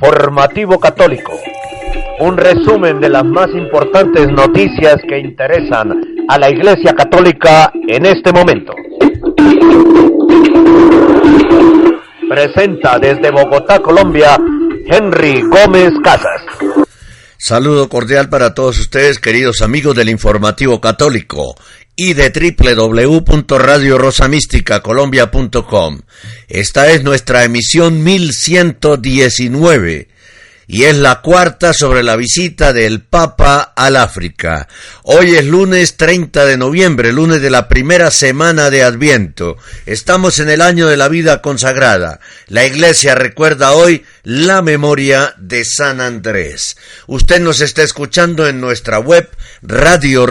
informativo católico. Un resumen de las más importantes noticias que interesan a la Iglesia Católica en este momento. Presenta desde Bogotá, Colombia, Henry Gómez Casas. Saludo cordial para todos ustedes, queridos amigos del Informativo Católico y de www.radiorosamísticacolombia.com. Esta es nuestra emisión 1119 y es la cuarta sobre la visita del Papa al África. Hoy es lunes 30 de noviembre, lunes de la primera semana de Adviento. Estamos en el año de la vida consagrada. La Iglesia recuerda hoy la memoria de San Andrés. Usted nos está escuchando en nuestra web radio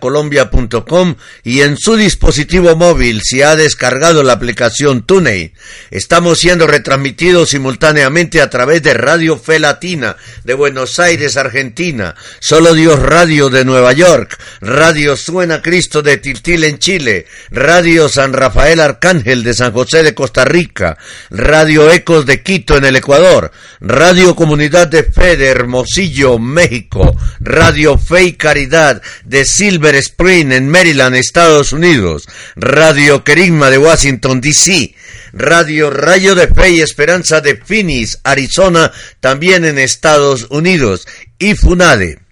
colombia.com y en su dispositivo móvil si ha descargado la aplicación TuneIn. Estamos siendo retransmitidos simultáneamente a través de Radio Fe Latina de Buenos Aires, Argentina, Solo Dios Radio de Nueva York, Radio Suena Cristo de Tiltil en Chile, Radio San Rafael Arcángel de San José de Costa Rica, Radio Ecos de Quito en el Ecuador, Radio Comunidad de Fe de Hermosillo, México, Radio Fe y Caridad de Silver Spring en Maryland, Estados Unidos, Radio Querigma de Washington, D.C., Radio Rayo de Fe y Esperanza de Phoenix, Arizona, también en Estados Unidos, y FUNADE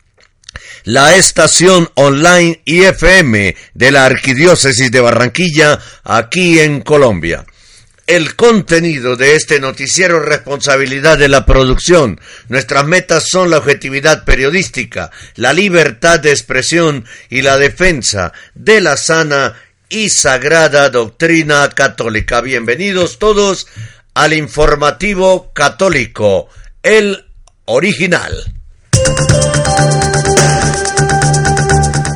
la estación online IFM de la Arquidiócesis de Barranquilla, aquí en Colombia. El contenido de este noticiero es responsabilidad de la producción. Nuestras metas son la objetividad periodística, la libertad de expresión y la defensa de la sana y sagrada doctrina católica. Bienvenidos todos al informativo católico, el original.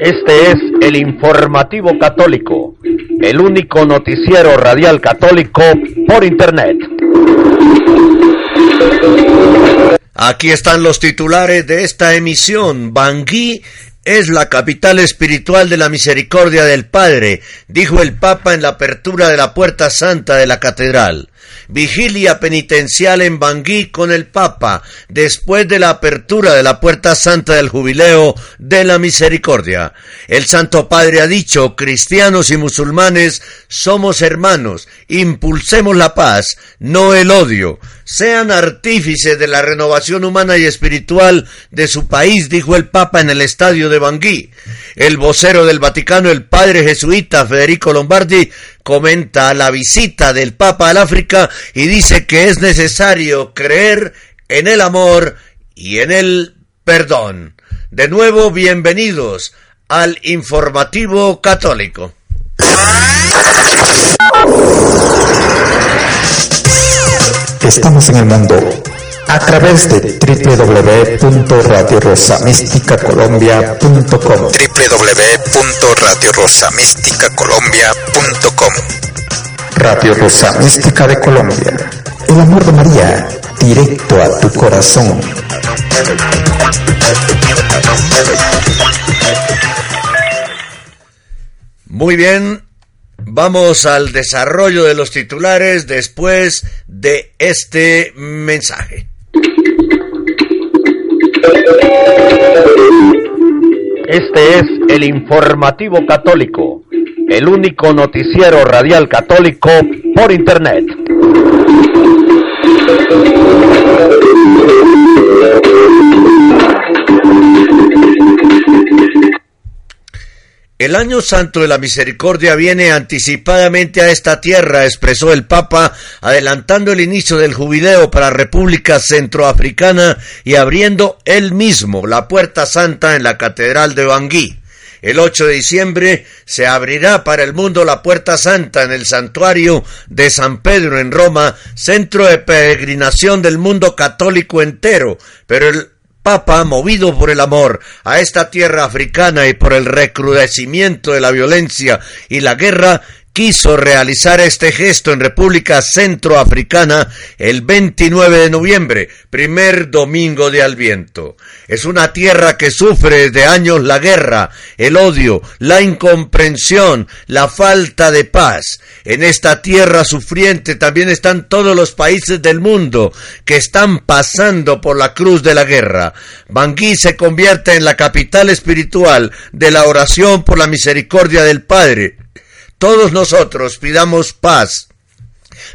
Este es el informativo católico, el único noticiero radial católico por Internet. Aquí están los titulares de esta emisión. Bangui es la capital espiritual de la misericordia del Padre, dijo el Papa en la apertura de la puerta santa de la catedral vigilia penitencial en Bangui con el Papa, después de la apertura de la puerta santa del jubileo de la misericordia. El Santo Padre ha dicho, cristianos y musulmanes somos hermanos, impulsemos la paz, no el odio. Sean artífices de la renovación humana y espiritual de su país, dijo el Papa en el estadio de Bangui. El vocero del Vaticano, el padre jesuita Federico Lombardi, comenta la visita del Papa al África y dice que es necesario creer en el amor y en el perdón. De nuevo, bienvenidos al informativo católico. Estamos en el mundo a través de www.radiorosamísticacolombia.com www.radiorosamísticacolombia.com Radio Rosa Mística de Colombia. El amor de María, directo a tu corazón. Muy bien, vamos al desarrollo de los titulares después de este mensaje. Este es el informativo católico, el único noticiero radial católico por Internet. El año santo de la misericordia viene anticipadamente a esta tierra, expresó el Papa, adelantando el inicio del jubileo para República Centroafricana y abriendo él mismo la puerta santa en la Catedral de Bangui. El 8 de diciembre se abrirá para el mundo la Puerta Santa en el santuario de San Pedro en Roma, centro de peregrinación del mundo católico entero, pero el Papa, movido por el amor a esta tierra africana y por el recrudecimiento de la violencia y la guerra, quiso realizar este gesto en República Centroafricana el 29 de noviembre, primer domingo de Alviento. Es una tierra que sufre desde años la guerra, el odio, la incomprensión, la falta de paz. En esta tierra sufriente también están todos los países del mundo que están pasando por la cruz de la guerra. Bangui se convierte en la capital espiritual de la oración por la misericordia del Padre todos nosotros pidamos paz,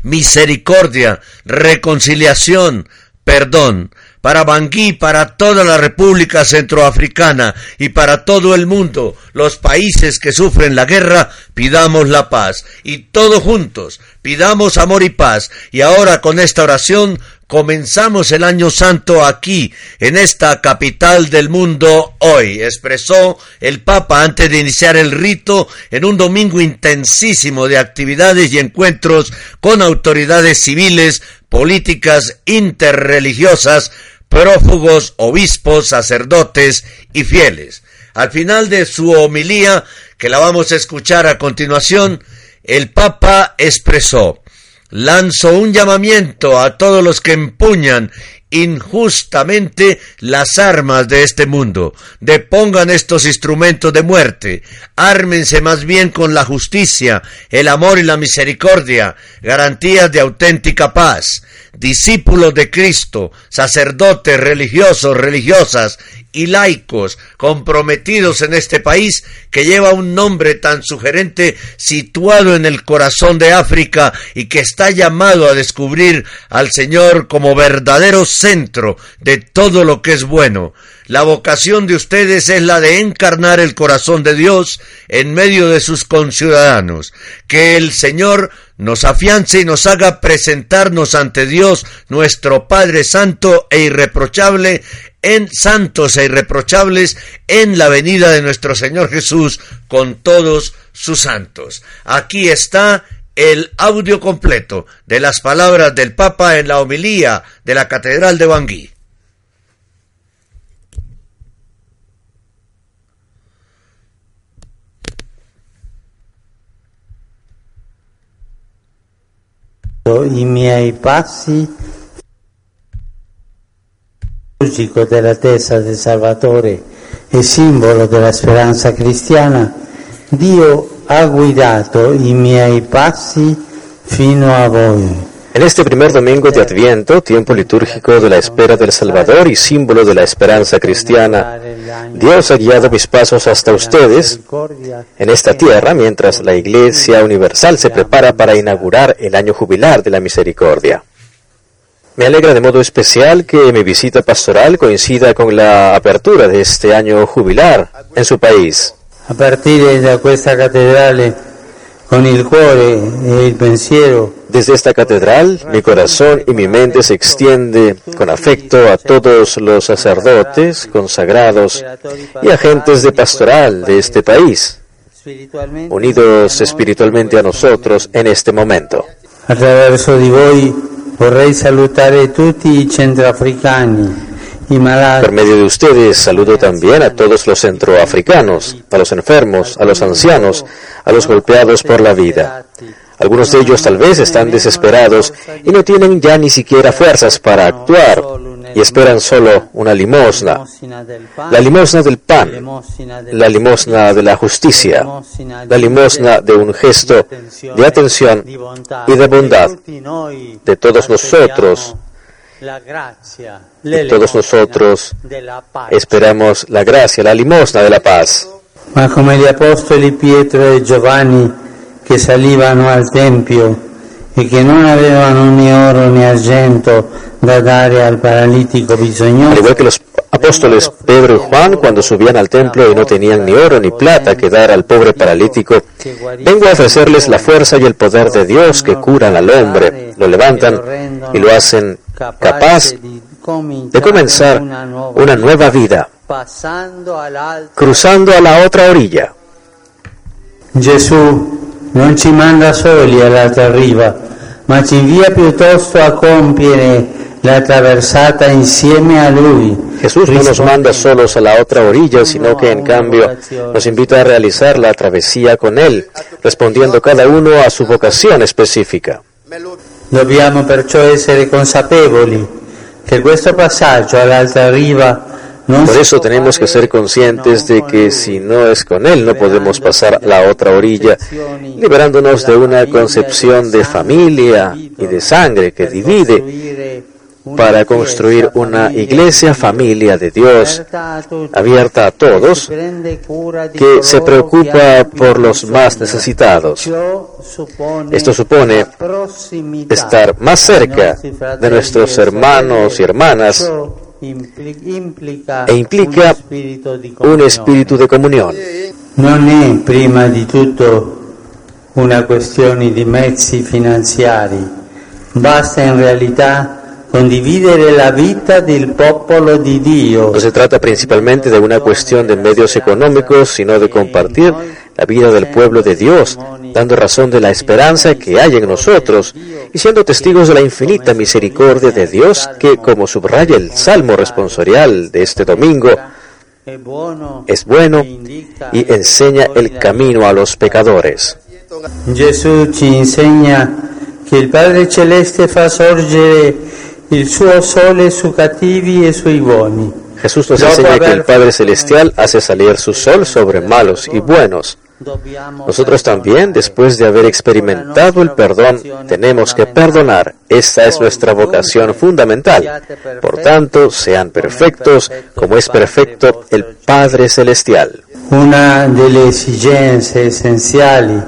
misericordia, reconciliación, perdón, para Bangui, para toda la República Centroafricana y para todo el mundo, los países que sufren la guerra, pidamos la paz. Y todos juntos, pidamos amor y paz. Y ahora con esta oración Comenzamos el año santo aquí, en esta capital del mundo hoy, expresó el Papa antes de iniciar el rito en un domingo intensísimo de actividades y encuentros con autoridades civiles, políticas, interreligiosas, prófugos, obispos, sacerdotes y fieles. Al final de su homilía, que la vamos a escuchar a continuación, el Papa expresó lanzo un llamamiento a todos los que empuñan injustamente las armas de este mundo. Depongan estos instrumentos de muerte. Ármense más bien con la justicia, el amor y la misericordia, garantías de auténtica paz. Discípulos de Cristo, sacerdotes religiosos, religiosas y laicos comprometidos en este país que lleva un nombre tan sugerente situado en el corazón de África y que está llamado a descubrir al Señor como verdadero centro de todo lo que es bueno. La vocación de ustedes es la de encarnar el corazón de Dios en medio de sus conciudadanos. Que el Señor nos afiance y nos haga presentarnos ante Dios, nuestro Padre Santo e irreprochable, en santos e irreprochables en la venida de nuestro Señor Jesús con todos sus santos. Aquí está el audio completo de las palabras del Papa en la homilía de la Catedral de Bangui. I miei passi liturgico della testa del Salvatore e simbolo della speranza cristiana, Dio ha guidato i miei passi fino a voi. En este primer domingo de Adviento, tiempo litúrgico de la espera del Salvador y símbolo de la esperanza cristiana, Dios ha guiado mis pasos hasta ustedes en esta tierra mientras la Iglesia Universal se prepara para inaugurar el año jubilar de la misericordia. Me alegra de modo especial que mi visita pastoral coincida con la apertura de este año jubilar en su país. A partire da questa cattedrale, con il cuore e il pensiero, Desde esta catedral, mi corazón y mi mente se extiende con afecto a todos los sacerdotes, consagrados y agentes de pastoral de este país, unidos espiritualmente a nosotros en este momento. attraverso di voi vorrei salutare tutti i centroafricani, i malati, Por medio de ustedes saludo también a todos los centroafricanos, a los enfermos, a los ancianos, a los golpeados por la vida. Algunos de ellos tal vez están desesperados y no tienen ya ni siquiera fuerzas para actuar y esperan solo una limosna, la limosna del pan, la limosna de la justicia, la limosna de un gesto de atención y de bondad de todos nosotros. De todos nosotros esperamos la gracia, la limosna de la paz. ma come gli apostoli Pietro e Giovanni che salivano al Tempio e che non avevano né oro né argento da dare al paralitico Al bisognoso, igual que los apóstoles Pedro y Juan cuando subían al templo y no tenían ni oro ni plata que dar al pobre paralítico, vengo a ofrecerles la fuerza y el poder de Dios que curan al hombre, lo levantan y lo hacen capaz de comenzar una nueva vida cruzando a la otra orilla. Gesù non ci manda soli all'altra riva, ma ci invia piuttosto a compiere la traversata insieme a Lui. Jesús no nos manda solos a la otra orilla, sino que en cambio nos invita a realizar la travesía con Él, respondiendo cada uno a su vocación específica. Dobbiamo perciò essere consapevoli che questo passaggio all'altra riva por eso tenemos que ser conscientes de que si no es con Él no podemos pasar la otra orilla, liberándonos de una concepción de familia y de sangre que divide para construir una iglesia familia de Dios abierta a todos, que se preocupa por los más necesitados. Esto supone estar más cerca de nuestros hermanos y hermanas e implica un espíritu de comunión. Non è prima di tutto una questione di mezzi finanziari, basta in realtà condividere la vita del popolo di Dio. No se trata principalmente de una cuestión de medios económicos, sino de compartir la vida del pueblo de Dios, dando razón de la esperanza que hay en nosotros y siendo testigos de la infinita misericordia de Dios que, como subraya el Salmo responsorial de este domingo, es bueno y enseña el camino a los pecadores. Jesús ci insegna che il Padre Celeste fa sorgere il suo sole su cattivi e sui buoni. Jesús nos enseña que el Padre Celestial hace salir su sol sobre malos y buenos. Nosotros también, después de haber experimentado el perdón, tenemos que perdonar. Esta es nuestra vocación fundamental. Por tanto, sean perfectos como es perfecto el Padre Celestial. Una delle esigenze essenziali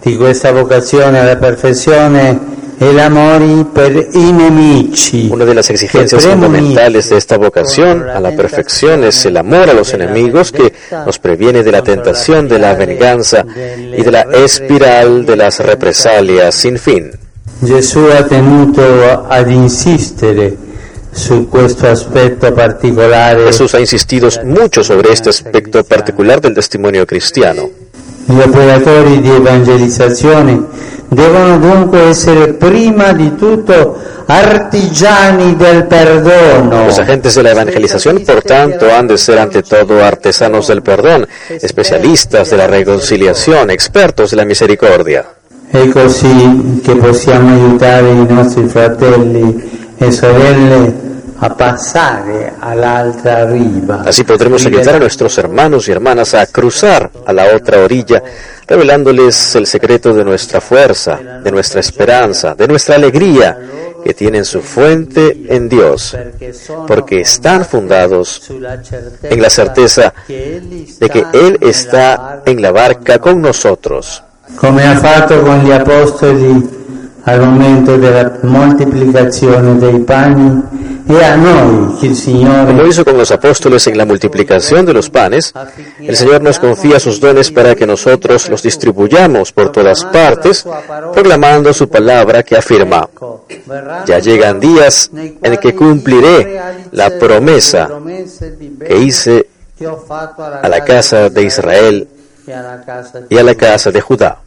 di questa vocazione alla perfezione una de las exigencias fundamentales de esta vocación a la perfección es el amor a los enemigos que nos previene de la tentación de la venganza y de la espiral de las represalias sin fin. Jesús ha tenuto ad insistere su questo aspetto particolare. Jesús ha insistido mucho sobre este aspecto particular del testimonio cristiano. Gli operatori di evangelizzazione devono dunque essere prima di tutto artigiani del perdono. Los agentes de la evangelización, por tanto, han de ser ante todo artesanos del perdón, especialistas de la reconciliación, expertos de la misericordia. È così che possiamo aiutare i nostri fratelli e sorelle a pasare all'altra riva. Así podremos ayudar a nuestros hermanos y hermanas a cruzar a la otra orilla, revelándoles el secreto de nuestra fuerza, de nuestra esperanza, de nuestra alegría, que tienen su fuente en Dios, porque están fundados en la certeza de que Él está en la barca con nosotros. Come ha fatto con gli apostoli al momento della moltiplicazione dei pani como hizo con los apóstoles en la multiplicación de los panes, el Señor nos confía sus dones para que nosotros los distribuyamos por todas partes, proclamando su palabra que afirma, ya llegan días en que cumpliré la promesa que hice a la casa de Israel y a la casa de Judá.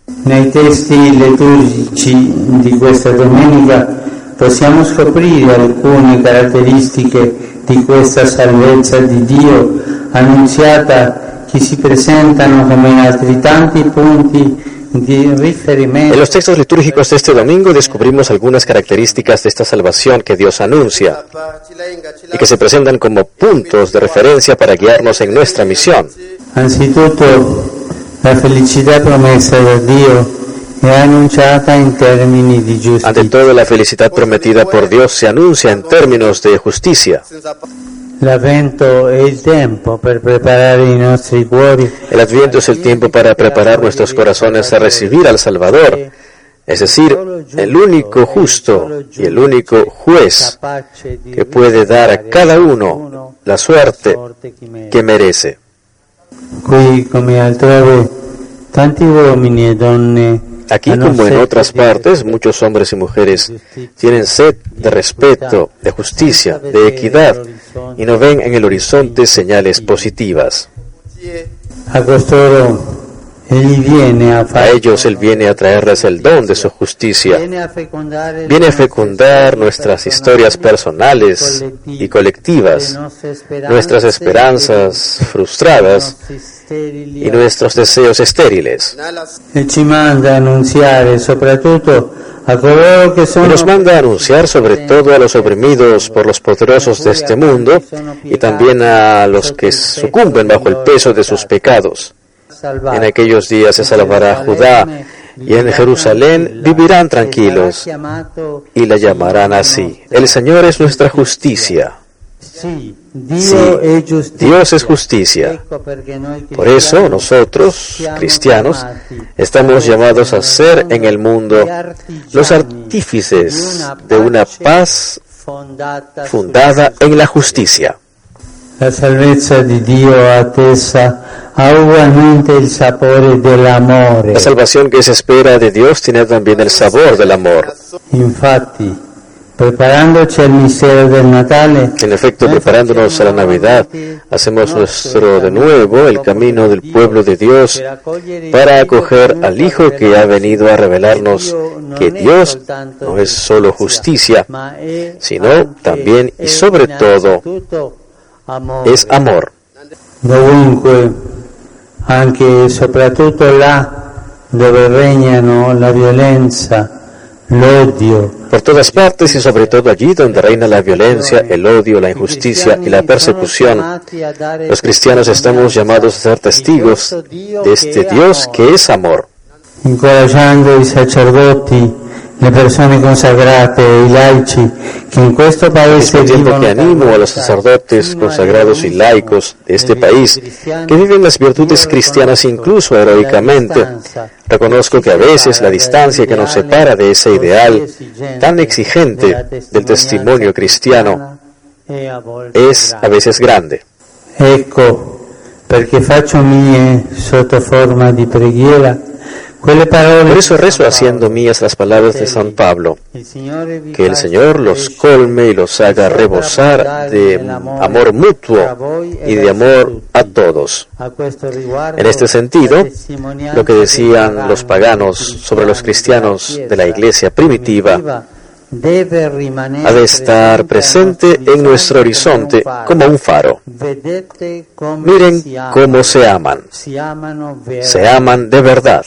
Possiamo scoprire alcune caratteristiche di questa salvezza di Dio annunziata che si presentano come altri tanti punti En los textos litúrgicos de este domingo descubrimos algunas características de esta salvación que Dios anuncia y que se presentan como puntos de referencia para guiarnos en nuestra misión. Anzitutto, la felicidad promesa de Dios ante todo, la felicidad prometida por Dios se anuncia en términos de justicia. El Adviento es el tiempo para preparar nuestros corazones a recibir al Salvador, es decir, el único justo y el único juez que puede dar a cada uno la suerte que merece. Qui, come altrove, tanti uomini e donne Aquí como en otras partes, muchos hombres y mujeres tienen sed de respeto, de justicia, de equidad y no ven en el horizonte señales positivas. A ellos Él viene a traerles el don de su justicia. viene a fecundar nuestras historias personales y colectivas, nuestras esperanzas frustradas y nuestros deseos estériles. Y nos manda a anunciar sobre todo a los oprimidos por los poderosos de este mundo y también a los que sucumben bajo el peso de sus pecados. En aquellos días se salvará Judá y en Jerusalén vivirán tranquilos y la llamarán así. El Señor es nuestra justicia. Giustizia. Dios es justicia. Por eso nosotros, cristianos, estamos llamados a ser en el mundo los artífices de una paz fundada en la justicia. La salvezza di Dio ha ugualmente sapore dell'amore. La salvación que se espera de Dios tiene también el sabor del amor. Infatti, preparandoci al mistero del Natale, En efecto, preparándonos a la Navidad, hacemos nuestro de nuevo el camino del pueblo de Dios para acoger al Hijo que ha venido a revelarnos que Dios no es solo justicia, sino también y sobre todo es amor. Dovunque, anche e soprattutto là dove regnano la violenza, l'odio, Por todas partes y sobre todo allí donde reina la violencia, el odio, la injusticia y la persecución, los cristianos estamos llamados a ser testigos de este Dios que es amor. incoraggiando i sacerdoti, le persone consacrate e i laici che in questo paese tiempo vivono que animo a los sacerdotes consagrados y laicos de este país que viven las virtudes cristianas incluso heroicamente, reconozco que a veces la distancia que nos separa de ese ideal tan exigente del testimonio cristiano es a veces grande. Ecco perché faccio mie sotto forma di preghiera Por eso rezo haciendo mías las palabras de San Pablo, que el Señor los colme y los haga rebosar de amor. mutuo y de amor a todos. En este sentido, lo que decían los paganos sobre los cristianos de la iglesia primitiva ha de estar presente en nuestro horizonte como un faro. Miren cómo se aman, se aman de verdad.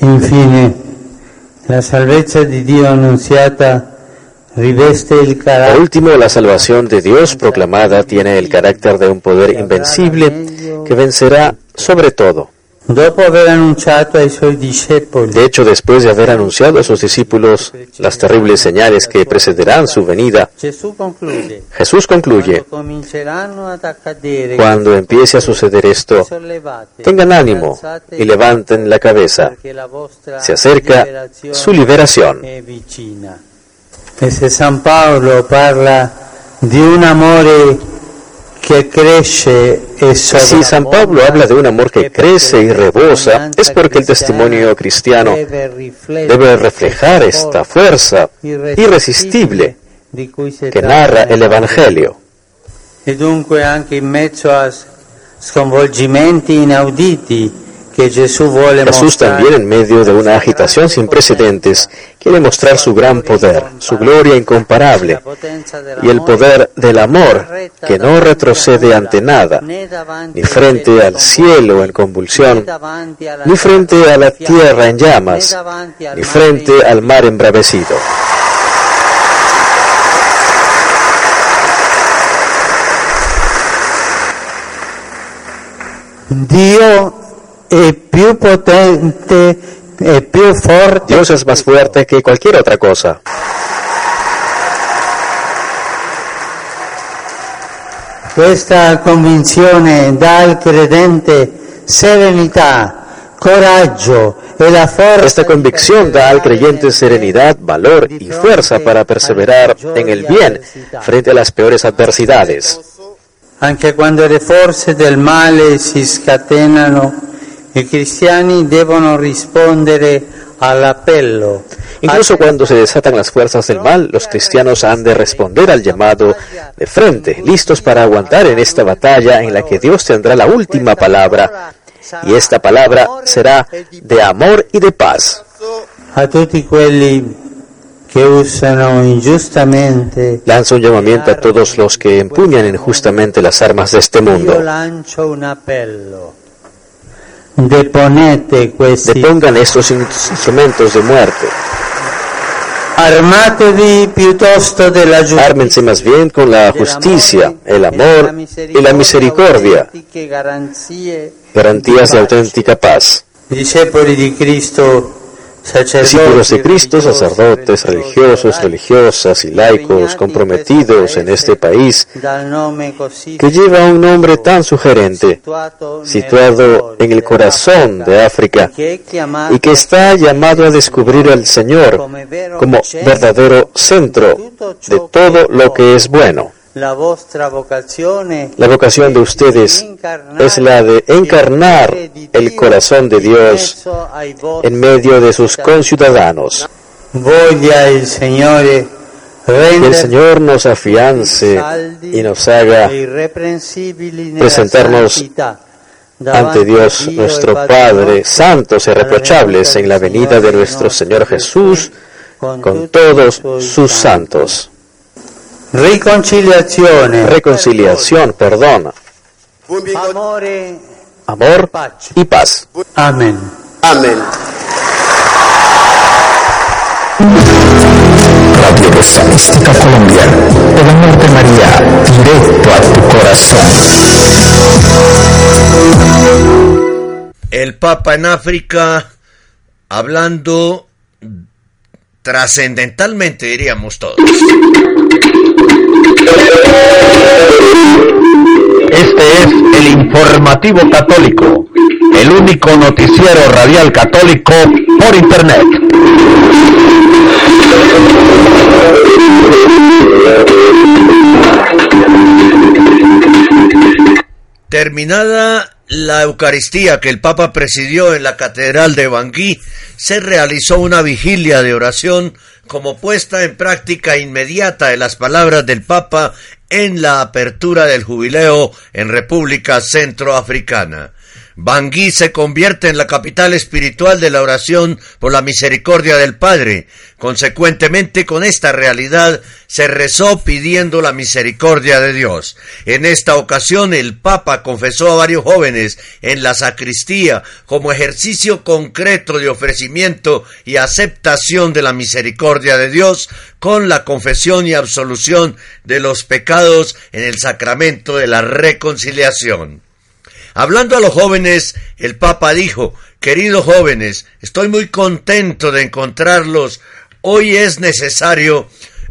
Infine, la salvezza di Dio annunziata riveste il Por último, la salvación de Dios proclamada tiene el carácter de un poder invencible que vencerá sobre todo. De hecho, después de haber anunciado a sus discípulos las terribles señales que precederán su venida, Jesús concluye, cuando empiece a suceder esto, tengan ánimo y levanten la cabeza. Se acerca su liberación. San Paolo parla di un amore Si San Pablo habla de un amor que crece y rebosa, es porque el testimonio cristiano debe reflejar esta fuerza irresistible que narra el Evangelio. E dunque anche in mezzo a sconvolgimenti inauditi Jesús también en medio de una agitación sin precedentes quiere mostrar su gran poder, su gloria incomparable y el poder del amor que no retrocede ante nada, ni frente al cielo en convulsión, ni frente a la tierra en llamas, ni frente al mar embravecido. Dio è più potente più forte Dios es más fuerte que cualquier otra cosa. Questa convinzione dà al credente serenità, coraggio e la forza Esta convicción da al creyente serenidad, valor y fuerza para perseverar en el bien frente a las peores adversidades. Anche quando le forze del male si scatenano I cristiani devono rispondere all'appello. Incluso cuando se desatan las fuerzas del mal, los cristianos han de responder al llamado de frente, listos para aguantar en esta batalla en la que Dios tendrá la última palabra, y esta palabra será de amor y de paz. A tutti quelli che usano ingiustamente Lanza un llamamiento a todos los que empuñan injustamente las armas de este mundo. Deponete questi Depongan estos instrumentos de muerte. Armatevi piuttosto della giustizia. Ármense más bien con la justicia, el amor y la misericordia, garantías de auténtica paz. Discepoli di Cristo, Discípulos de Cristo, sacerdotes, religiosos, religiosas y laicos comprometidos en este país que lleva un nombre tan sugerente, situado en el corazón de África y que está llamado a descubrir al Señor como verdadero centro de todo lo que es bueno. La vocación de ustedes es la de encarnar el corazón de Dios en medio de sus conciudadanos. Signore Que el Señor nos afiance y nos haga presentarnos ante Dios nuestro Padre, santos y reprochables en la venida de nuestro Señor Jesús con todos sus santos. Riconciliazione, Reconciliación, perdón, amore, amor y paz. Amen. Amén. Radio Rosa Mística Colombia, el amor de María, directo a tu corazón. El Papa en África hablando trascendentalmente, diríamos todos. Este es el informativo católico, el único noticiero radial católico por internet. Terminada la Eucaristía que el Papa presidió en la Catedral de Bangui, se realizó una vigilia de oración como puesta en práctica inmediata de las palabras del Papa en la apertura del jubileo en República Centroafricana. Bangui se convierte en la capital espiritual de la oración por la misericordia del Padre. Consecuentemente, con esta realidad se rezó pidiendo la misericordia de Dios. En esta ocasión, el Papa confesó a varios jóvenes en la sacristía como ejercicio concreto de ofrecimiento y aceptación de la misericordia de Dios con la confesión y absolución de los pecados en el sacramento de la reconciliación. Hablando a los jóvenes, el Papa dijo, queridos jóvenes, estoy muy contento de encontrarlos. Hoy es necesario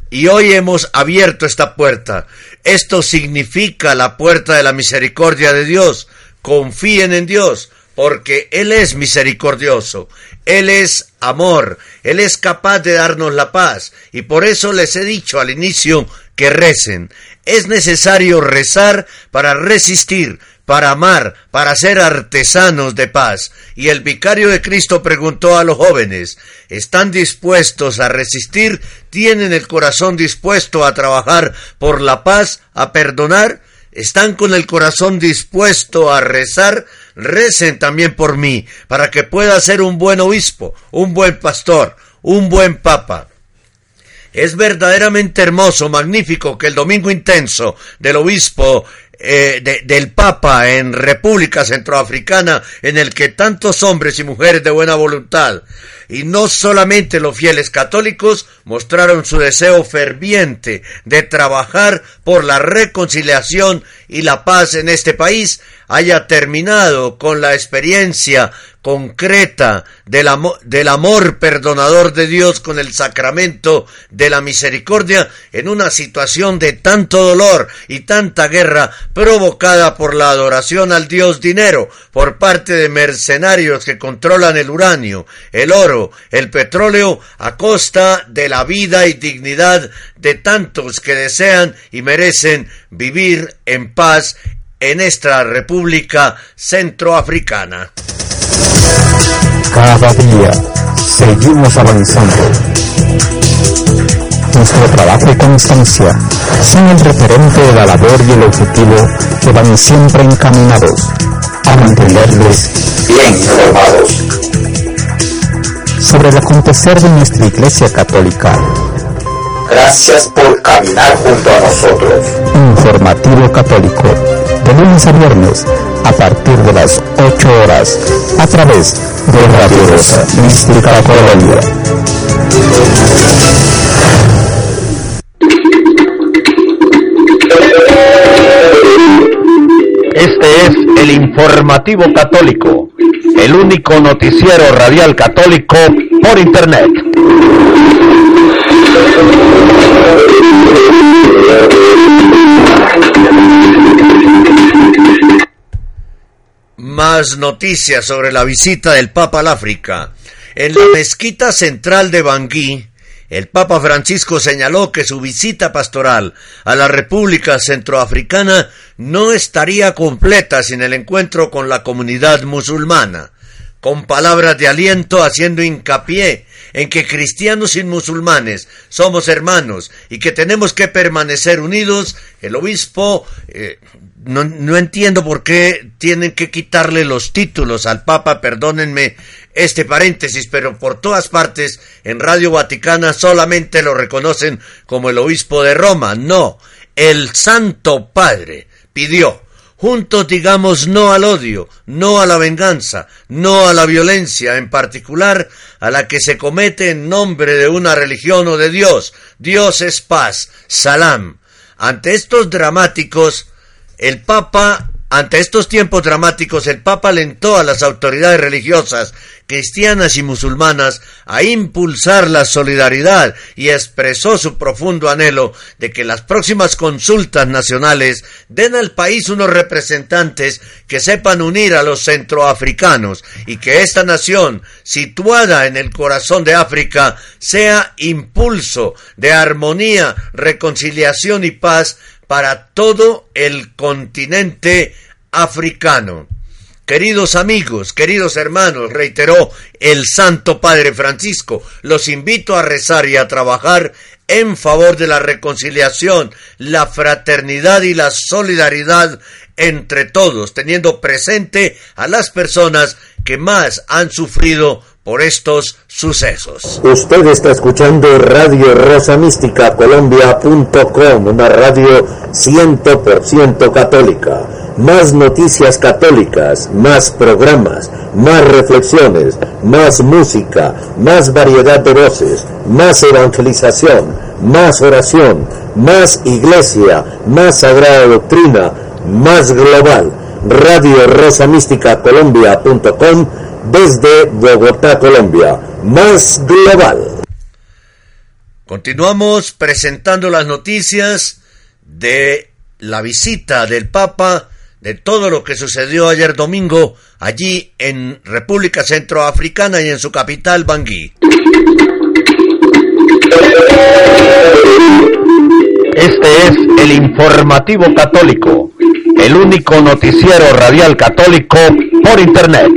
y hoy hemos abierto esta puerta. Esto significa la puerta de la misericordia de Dios. Confíen en Dios, porque Él es misericordioso, Él es amor, Él es capaz de darnos la paz. Y por eso les he dicho al inicio que recen. Es necesario rezar para resistir, para amar, para ser artesanos de paz. Y el vicario de Cristo preguntó a los jóvenes, ¿están dispuestos a resistir? ¿Tienen el corazón dispuesto a trabajar por la paz, a perdonar? ¿Están con el corazón dispuesto a rezar? Recen también por mí, para que pueda ser un buen obispo, un buen pastor, un buen papa. Es verdaderamente hermoso, magnífico que el domingo intenso del obispo eh, de, del Papa en República Centroafricana, en el que tantos hombres y mujeres de buena voluntad, y no solamente los fieles católicos, mostraron su deseo ferviente de trabajar por la reconciliación y la paz en este país, haya terminado con la experiencia concreta del, amor, del amor perdonador de Dios con el sacramento de la misericordia en una situación de tanto dolor y tanta guerra provocada por la adoración al Dios dinero por parte de mercenarios que controlan el uranio, el oro, el petróleo a costa de la vida y dignidad de tantos que desean y merecen vivir en paz en esta República Centroafricana. Cada día seguimos avanzando. Nuestro trabajo y constancia son el referente de la labor y el objetivo que van siempre encaminados a mantenerles bien informados sobre el acontecer de nuestra Iglesia Católica. Gracias por caminar junto a nosotros. Informativo Católico, de lunes a viernes, a partir de las 8 horas, a través de Radio Rosa Mística Colombia. Este es el Informativo Católico, el único noticiero radial católico por Internet. Más noticias sobre la visita del Papa al África. En la mezquita central de Bangui, el Papa Francisco señaló que su visita pastoral a la República Centroafricana no estaría completa sin el encuentro con la comunidad musulmana, con palabras de aliento haciendo hincapié en que cristianos y musulmanes somos hermanos y que tenemos que permanecer unidos, el obispo eh, no, no, entiendo por qué tienen que quitarle los títulos al Papa, perdónenme este paréntesis, pero por todas partes en Radio Vaticana solamente lo reconocen como el obispo de Roma. No, el Santo Padre pidió juntos digamos no al odio, no a la venganza, no a la violencia, en particular a la que se comete en nombre de una religión o de Dios. Dios es paz, salam. Ante estos dramáticos, el Papa ante estos tiempos dramáticos, el Papa alentó a las autoridades religiosas, cristianas y musulmanas, a impulsar la solidaridad y expresó su profundo anhelo de que las próximas consultas nacionales den al país unos representantes que sepan unir a los centroafricanos y que esta nación, situada en el corazón de África, sea impulso de armonía, reconciliación y paz para todo el continente africano. Queridos amigos, queridos hermanos, reiteró el Santo Padre Francisco, los invito a rezar y a trabajar en favor de la reconciliación, la fraternidad y la solidaridad entre todos, teniendo presente a las personas que más han sufrido por estos sucesos. Usted está escuchando Radio Rosa Mística Colombia.com, una radio 100% católica. Más noticias católicas, más programas, más reflexiones, más música, más variedad de voces, más evangelización, más oración, más iglesia, más sagrada doctrina, más global. Radio Rosa Mística Colombia.com desde Bogotá, Colombia. Más global. Continuamos presentando las noticias de la visita del Papa, de todo lo que sucedió ayer domingo allí en República Centroafricana y en su capital, Bangui. Este es el informativo católico, el único noticiero radial católico por Internet.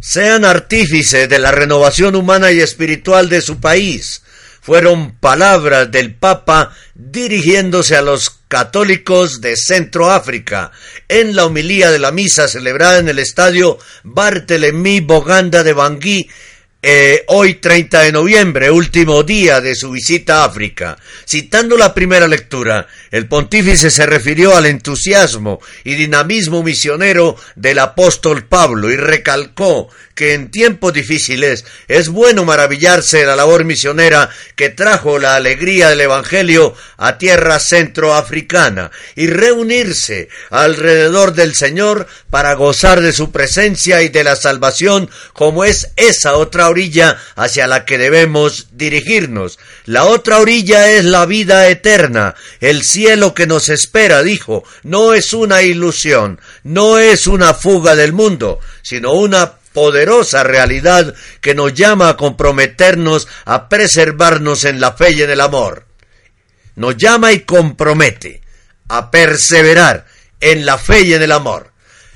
Sean artífices de la renovación humana y espiritual de su país. Fueron palabras del Papa dirigiéndose a los católicos de Centroáfrica en la homilía de la misa celebrada en el estadio Barthélemy Boganda de Bangui eh, hoy 30 de noviembre, último día de su visita a África. Citando la primera lectura, el pontífice se refirió al entusiasmo y dinamismo misionero del apóstol Pablo y recalcó que en tiempos difíciles es bueno maravillarse de la labor misionera que trajo la alegría del Evangelio a tierra centroafricana y reunirse alrededor del Señor para gozar de su presencia y de la salvación como es esa otra orilla hacia la que debemos dirigirnos. La otra orilla es la vida eterna, el que nos espera, dijo, no es una ilusión, no es una fuga del mundo, sino una poderosa realidad que nos llama a comprometernos a preservarnos en la fe y en el amor. Nos llama y compromete a perseverar en la fe y en el amor.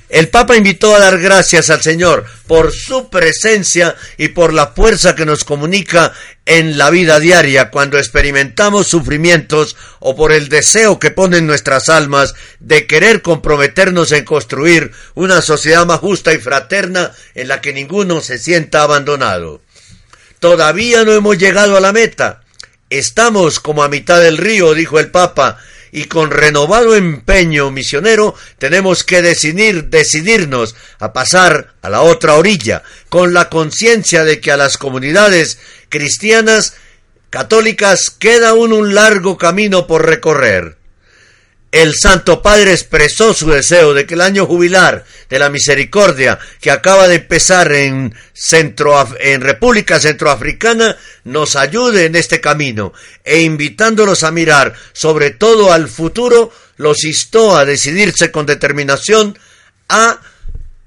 El Papa invitó a dar gracias al Señor por su presencia y por la fuerza que nos comunica en la vida diaria cuando experimentamos sufrimientos o por el deseo que pone en nuestras almas de querer comprometernos en construir una sociedad más justa y fraterna en la que ninguno se sienta abandonado. Todavía no hemos llegado a la meta. Estamos como a mitad del río, dijo el Papa, y con renovado empeño misionero tenemos que decidir, decidirnos a pasar a la otra orilla, con la conciencia de que a las comunidades cristianas católicas queda aún un largo camino por recorrer. El Santo Padre expresó su deseo de que el año jubilar de la misericordia que acaba de empezar en, República Centroafricana nos ayude en este camino e invitándolos a mirar sobre todo al futuro, los instó a decidirse con determinación a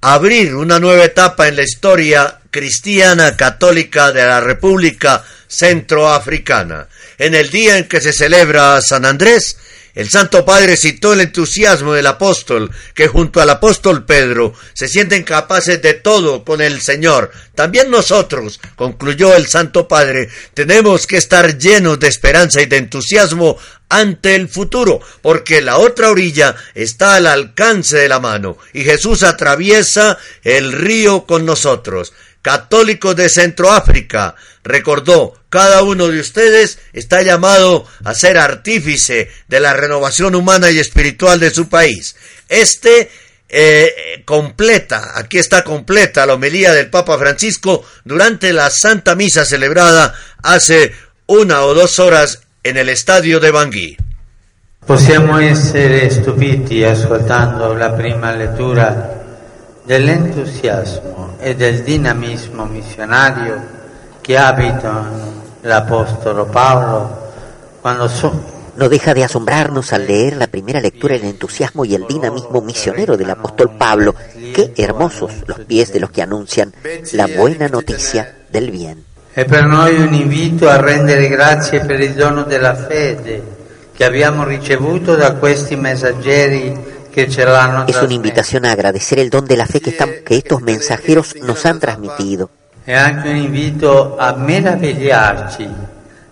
abrir una nueva etapa en la historia cristiana católica de la República Centroafricana. En el día en que se celebra San Andrés, el Santo Padre citó el entusiasmo del apóstol, que junto al apóstol Pedro se sienten capaces de todo con el Señor. También nosotros, concluyó el Santo Padre, tenemos que estar llenos de esperanza y de entusiasmo ante el futuro, porque la otra orilla está al alcance de la mano, y Jesús atraviesa el río con nosotros. Católicos de Centroáfrica, recordó, cada uno de ustedes está llamado a ser artífice de la renovación humana y espiritual de su país. Este eh, completa, aquí está completa la homilía del Papa Francisco durante la Santa Misa celebrada hace una o dos horas en el estadio de Bangui. Possiamo essere stupiti la prima lettura dell'entusiasmo e del dinamismo missionario che abitano l'Apostolo Paolo quando so No deja de asombrarnos al leer la primera lectura el entusiasmo y el dinamismo misionero del apóstol Pablo. Qué hermosos los pies de los que anuncian la buena noticia del bien. È per noi un invito a rendere grazie per il dono della fede che abbiamo ricevuto da questi messaggeri Es una invitación a agradecer el don de la fe que, están, que estos mensajeros nos han transmitido. Es anche un invito a meravigliarci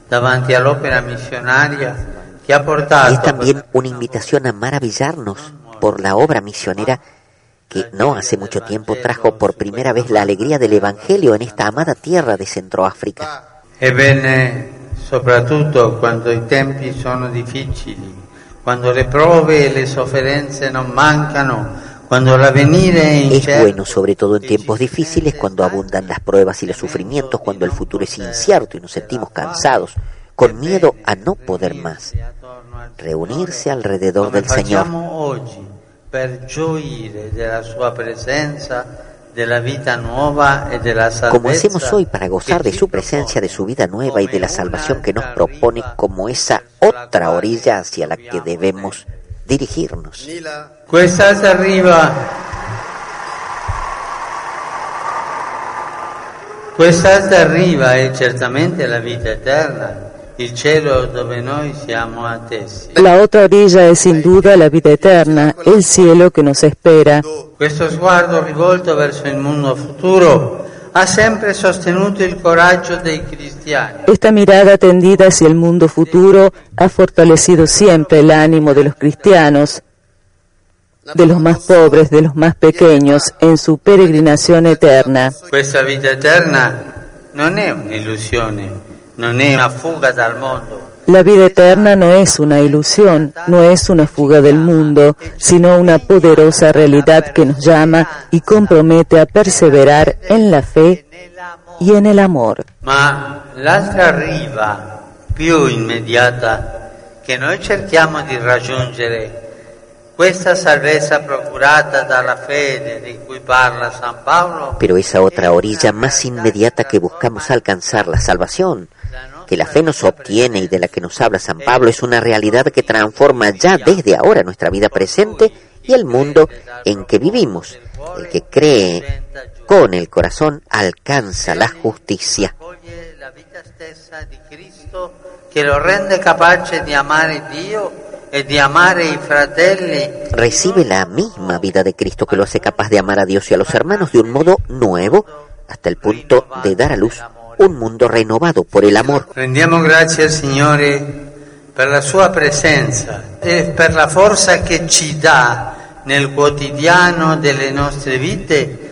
davanti all'opera missionaria que ha portato. Es también una invitación a maravillarnos por la obra misionera que no hace mucho tiempo trajo por primera vez la alegría del Evangelio en esta amada tierra de Centroáfrica. Ebbene, soprattutto quando i tempi sono difficili, quando le prove e le sofferenze non mancano, cuando el avenir es bueno, sobre todo en tiempos difíciles, cuando abundan las pruebas y los sufrimientos, cuando el futuro es incierto y nos sentimos cansados, con miedo a no poder más. Reunirse alrededor del Señor. Como hacemos hoy para gozar de su presencia, de su vida nueva y de la salvación que nos propone como esa otra orilla hacia la que debemos dirigirnos. Questa arriva Quest'altra arriva è certamente la vita eterna, La otra orilla es sin duda la vida eterna, el cielo que nos espera. Questo sguardo rivolto verso il mondo futuro ha sempre sostenuto il coraggio dei cristiani. Esta mirada tendida hacia el mundo futuro ha fortalecido siempre el ánimo de los cristianos de los más pobres, de los más pequeños, en su peregrinación eterna. Questa vita eterna non è un'illusione, non è una dal mondo. La vida eterna no es una ilusión, no es una fuga del mundo, sino una poderosa realidad que nos llama y compromete a perseverar en la fe y en el amor. Ma l'altra riva più immediata che noi cerchiamo di raggiungere pero esa otra orilla más inmediata que buscamos alcanzar, la salvación, que la fe nos obtiene y de la que nos habla San Pablo, es una realidad que transforma ya desde ahora nuestra vida presente y el mundo en que vivimos. El que cree con el corazón alcanza la justicia. Que lo rende capace de amar a Dios recibe la misma vida de Cristo que lo hace capaz de amar a Dios y a los hermanos de un modo nuevo hasta el punto de dar a luz un mundo renovado por el amor. Rendiamo grazie al Signore per la sua presenza e per la forza che ci dà nel quotidiano delle nostre vite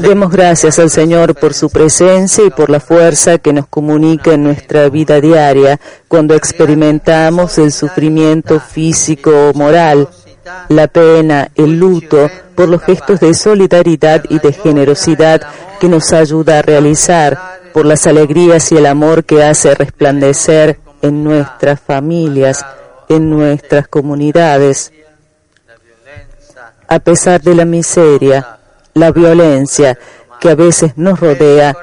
Demos gracias al Señor por su presencia y por la fuerza que nos comunica en nuestra vida diaria cuando experimentamos el sufrimiento físico o moral, la pena, el luto, por los gestos de solidaridad y de generosidad que nos ayuda a realizar, por las alegrías y el amor que hace resplandecer en nuestras familias, en nuestras comunidades. A pesar de la miseria, la violencia que a veces nos rodea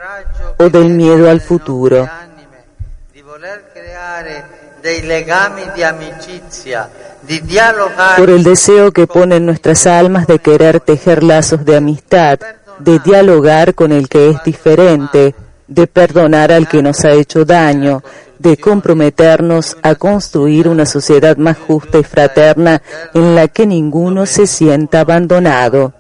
o del miedo al futuro. Por el deseo que pone en nuestras almas de querer tejer lazos de amistad, de dialogar con el que es diferente, de perdonar al que nos ha hecho daño, de comprometernos a construir una sociedad más justa y fraterna en la que ninguno se sienta abandonado.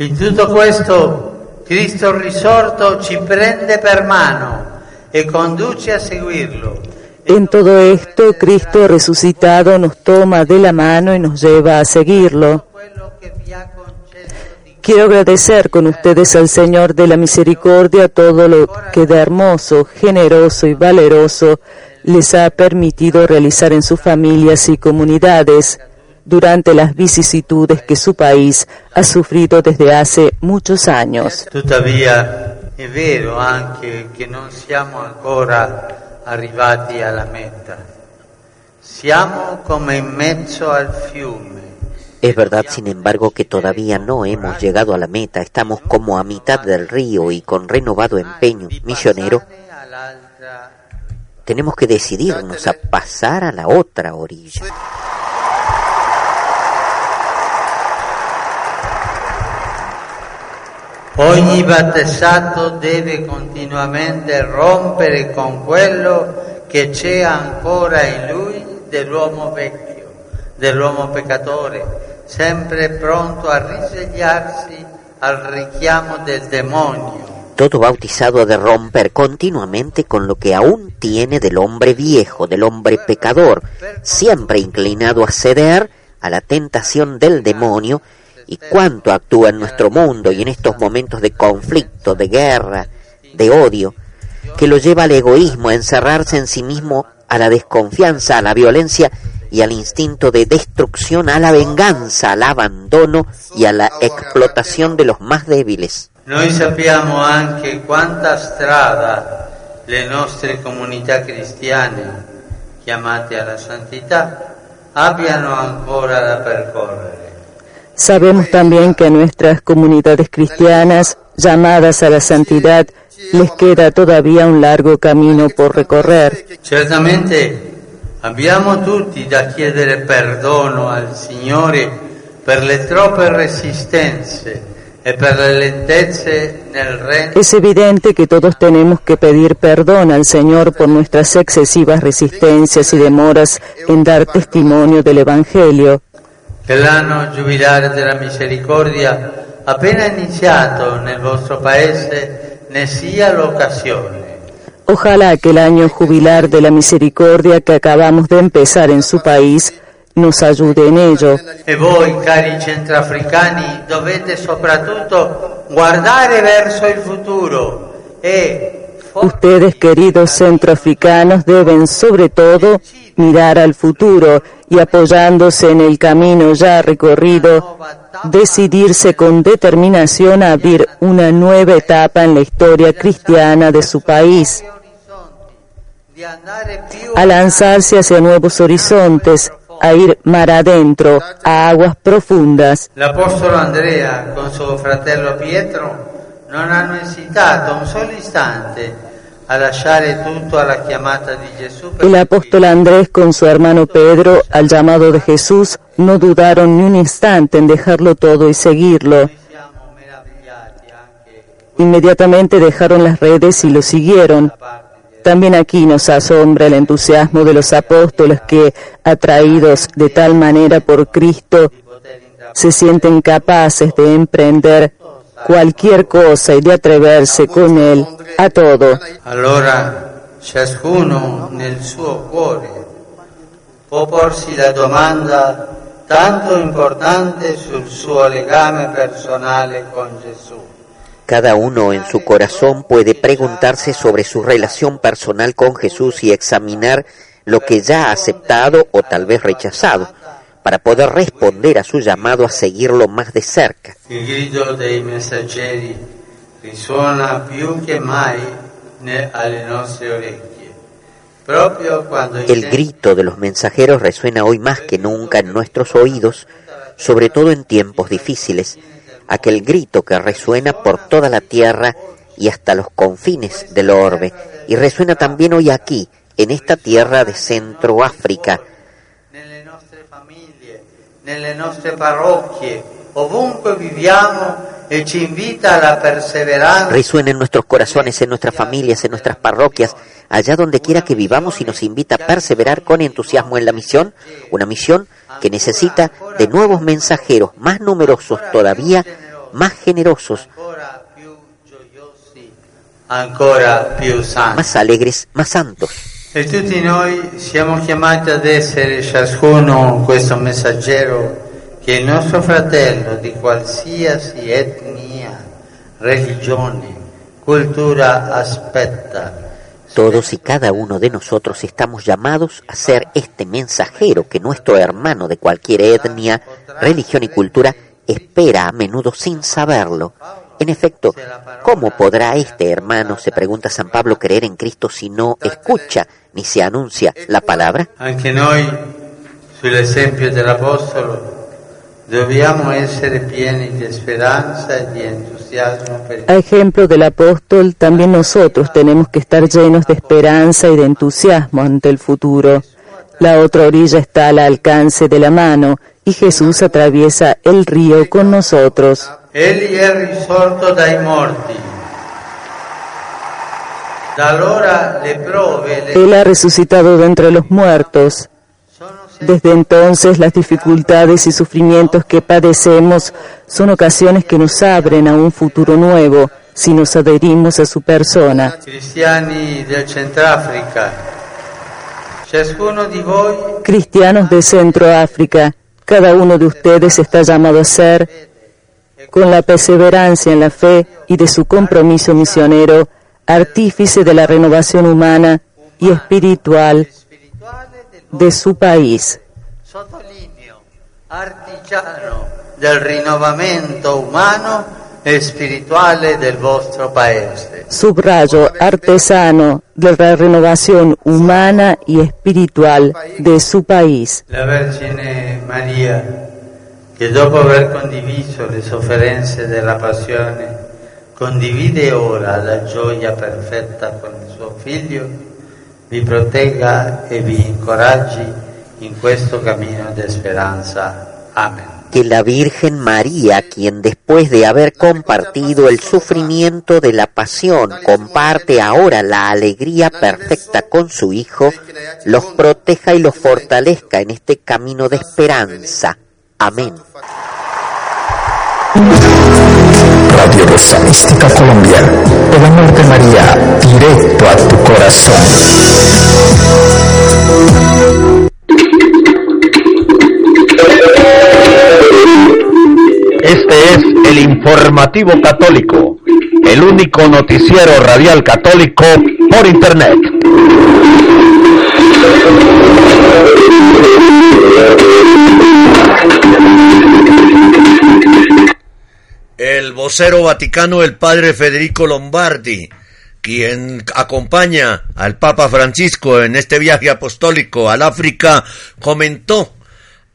In tutto questo Cristo risorto ci prende per mano e conduce a seguirlo. En todo esto, Cristo resucitado nos toma de la mano y nos lleva a seguirlo. Quiero agradecer con ustedes al Señor de la Misericordia todo lo que de hermoso, generoso y valeroso les ha permitido realizar en sus familias y comunidades durante las vicisitudes que su país ha sufrido desde hace muchos años. Tuttavia è vero anche che non siamo ancora arrivati alla meta. Siamo come in mezzo al fiume. Es verdad, sin embargo, que todavía no hemos llegado a la meta. Estamos como a mitad del río y con renovado empeño misionero tenemos que decidirnos a pasar a la otra orilla. Ogni battezzato deve continuamente rompere con quello che c'è ancora in lui dell'uomo vecchio, dell'uomo peccatore, sempre pronto a risvegliarsi al richiamo del demonio. Todo bautizado ha de romper continuamente con lo que aún tiene del hombre viejo, del hombre pecador, siempre inclinado a ceder a la tentación del demonio y cuánto actúa en nuestro mundo y en estos momentos de conflicto, de guerra, de odio, que lo lleva al egoísmo, a encerrarse en sí mismo, a la desconfianza, a la violencia y al instinto de destrucción, a la venganza, al abandono y a la explotación de los más débiles. Noi sappiamo anche quanta strada le nostre comunità cristiane chiamate alla santità abbiano ancora da percorrere. Sabemos también que a nuestras comunidades cristianas llamadas a la santidad les queda todavía un largo camino por recorrer. Certamente abbiamo tutti da chiedere perdono al Signore per le troppe resistenze e. Es evidente que todos tenemos que pedir perdón al Señor por nuestras excesivas resistencias y demoras en dar testimonio del Evangelio. Che l'anno giubilare della misericordia appena iniziato nel vostro paese ne sia l'occasione. Ojalá que el año jubilar de la misericordia que acabamos de empezar en su país nos ayude en ello. E voi, cari centroafricani, dovete soprattutto guardare verso il futuro e Ustedes, queridos centroafricanos, deben sobre todo mirar al futuro y apoyándose en el camino ya recorrido, decidirse con determinación a abrir una nueva etapa en la historia cristiana de su país, a lanzarse hacia nuevos horizontes, a ir mar adentro, a aguas profundas. L'Apostolo Andrea con suo fratello Pietro non hanno esitato un solo istante El apóstol Andrés con su hermano Pedro, al llamado de Jesús, no dudaron ni un instante en dejarlo todo y seguirlo. Inmediatamente dejaron las redes y lo siguieron. También aquí nos asombra el entusiasmo de los apóstoles que, atraídos de tal manera por Cristo, se sienten capaces de emprender cualquier cosa y de atreverse con Él a todo. Allora ciascuno nel suo cuore può porsi la domanda tanto importante sul suo legame personale con Gesù. Cada uno en su corazón puede preguntarse sobre su relación personal con Jesús y examinar lo que ya ha aceptado o tal vez rechazado para poder responder a su llamado a seguirlo más de cerca. Risuona più mai alle nostre orecchie, proprio quando i El grito de los mensajeros resuena hoy más que nunca en nuestros oídos, sobre todo en tiempos difíciles, aquel grito que resuena por toda la tierra y hasta los confines del orbe, y resuena también hoy aquí, en esta tierra de nostre famiglie, nelle nostre parrocchie, ovunque viviamo e ci invita alla perseveranza resuena en nuestros corazones, en nuestras familias, en nuestras parroquias, allá donde quiera que vivamos y nos invita a perseverar con entusiasmo en la misión, una misión que necesita de nuevos mensajeros más numerosos todavía, más generosos, más alegres, más santos. E tutti noi siamo chiamati ad essere ciascuno questo messaggero che il nostro fratello di qualsiasi etnia, religione, cultura aspetta. Todos y cada uno de nosotros estamos llamados a ser este mensajero que nuestro hermano de cualquier etnia, religión y cultura espera a menudo sin saberlo. En efecto, ¿cómo podrá este hermano, se pregunta San Pablo, creer en Cristo si no escucha ni se anuncia la palabra? Anche noi, sull'esempio dell'Apostolo, dobbiamo essere pieni di speranza e di entusiasmo per A ejemplo del apóstol, también nosotros tenemos que estar llenos de esperanza y de entusiasmo ante el futuro. La otra orilla está al alcance de la mano y Jesús atraviesa el río con nosotros. Risorto dai morti. Él ha resucitado de entre los muertos. Desde entonces las dificultades y sufrimientos que padecemos son ocasiones que nos abren a un futuro nuevo si nos adherimos a su persona. Cristianos de Centroáfrica, cada uno de ustedes está llamado a ser, con la perseverancia en la fe y de su compromiso misionero, artífice de la renovación humana y espiritual de su país. sottolineo, artigiano del rinnovamento umano e spirituale del vostro paese. Subrayo artesano de la renovación humana y espiritual de su país. La Vergine Maria, che dopo aver condiviso le sofferenze della passione, condivide ora la gioia perfetta con il suo figlio, vi protegga e vi incoraggi in questo cammino di speranza. Amen. Que la Virgen María, quien después de haber compartido el sufrimiento de la pasión, comparte ahora la alegría perfecta con su Hijo, los proteja y los fortalezca en este camino de esperanza. Amén. Radio Rosa Mística Colombia, el amor de María directo a tu corazón. Este es el informativo católico, el único noticiero radial católico por internet. El vocero vaticano, el padre Federico Lombardi, quien acompaña al Papa Francisco en este viaje apostólico al África, comentó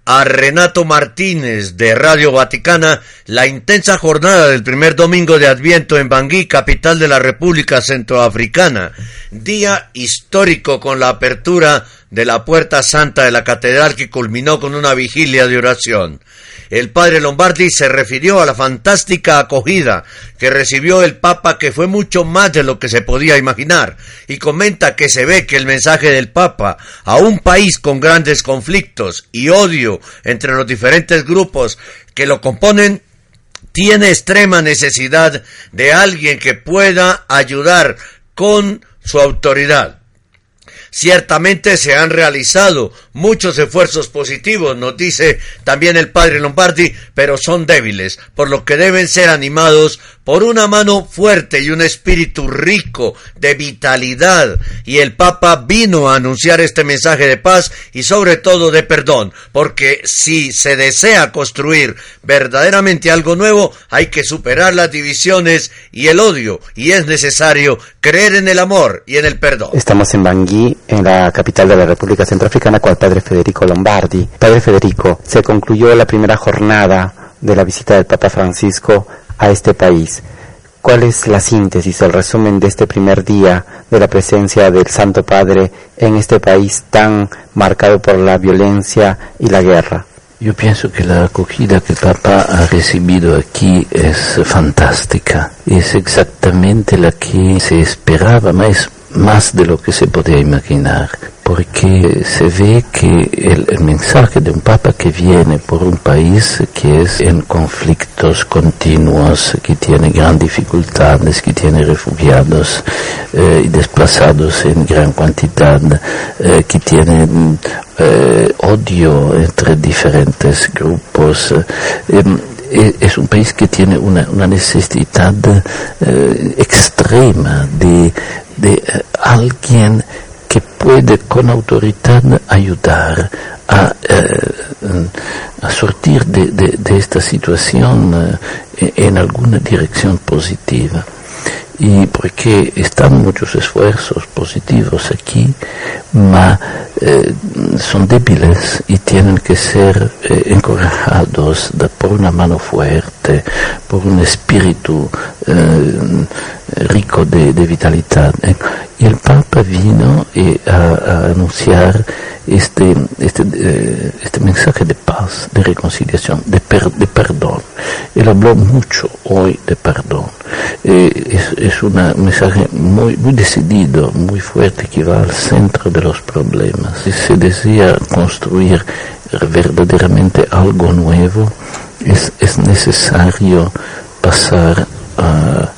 a Renato Martínez de Radio Vaticana la intensa jornada del primer domingo de Adviento en Bangui, capital de la República Centroafricana, día histórico con la apertura de la puerta santa de la catedral que culminó con una vigilia de oración. El padre Lombardi se refirió a la fantástica acogida que recibió el Papa, que fue mucho más de lo que se podía imaginar, y comenta que se ve que el mensaje del Papa a un país con grandes conflictos y odio entre los diferentes grupos que lo componen tiene extrema necesidad de alguien que pueda ayudar con su autoridad. Ciertamente se han realizado muchos esfuerzos positivos, nos dice también el padre Lombardi, pero son débiles, por lo que deben ser animados por una mano fuerte y un espíritu rico de vitalidad. Y el Papa vino a anunciar este mensaje de paz y sobre todo de perdón, porque si se desea construir verdaderamente algo nuevo, hay que superar las divisiones y el odio, y es necesario creer en el amor y en el perdón. Estamos en Bangui, en la capital de la República Centroafricana, con el padre Federico Lombardi. Padre Federico, se concluyó la primera jornada de la visita del Papa Francisco a este país. ¿Cuál es la síntesis, el resumen de este primer día de la presencia del Santo Padre en este país tan marcado por la violencia y la guerra? Yo pienso que la acogida que el Papa ha recibido aquí es fantástica. Es exactamente la que se esperaba, más, más de lo que se podía imaginar porque se ve que el, mensaje de un papa que viene por un país que es en conflictos continuos, que tiene grandes dificultades, que tiene refugiados eh, y desplazados en gran cantidad, eh, que tiene eh, odio entre diferentes grupos. Em, e, es un país que tiene una necesidad extrema de, de alguien que puede con autoridad ayudar a, eh, a sortir de, de, de, esta situación eh, en alguna dirección positiva. Y porque están muchos esfuerzos positivos aquí, ma eh, son débiles y tienen que ser eh, encorajados por una mano fuerte, por un espíritu eh, rico de, vitalidad. Y el Papa vino a anunciar este, este, este mensaje de paz, de reconciliación, de, per, de perdón. Él habló mucho hoy de perdón. Eh, es, es un mensaje muy, muy decidido, muy fuerte, que va al centro de los problemas. Si se desea construir verdaderamente algo nuevo, es, es necesario pasar a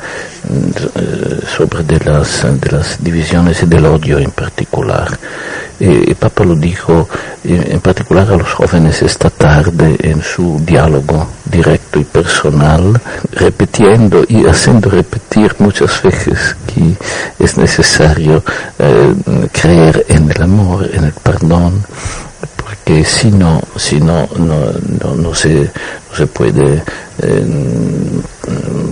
sobre de las, de las divisiones y del odio en particular. Eh, el Papa lo dijo eh, en particular a los jóvenes esta tarde en su diálogo directo y personal, repitiendo y haciendo repetir muchas veces que es necesario eh, creer en el amor, en el perdón, porque si no, si no, no, no, no se, no se puede eh,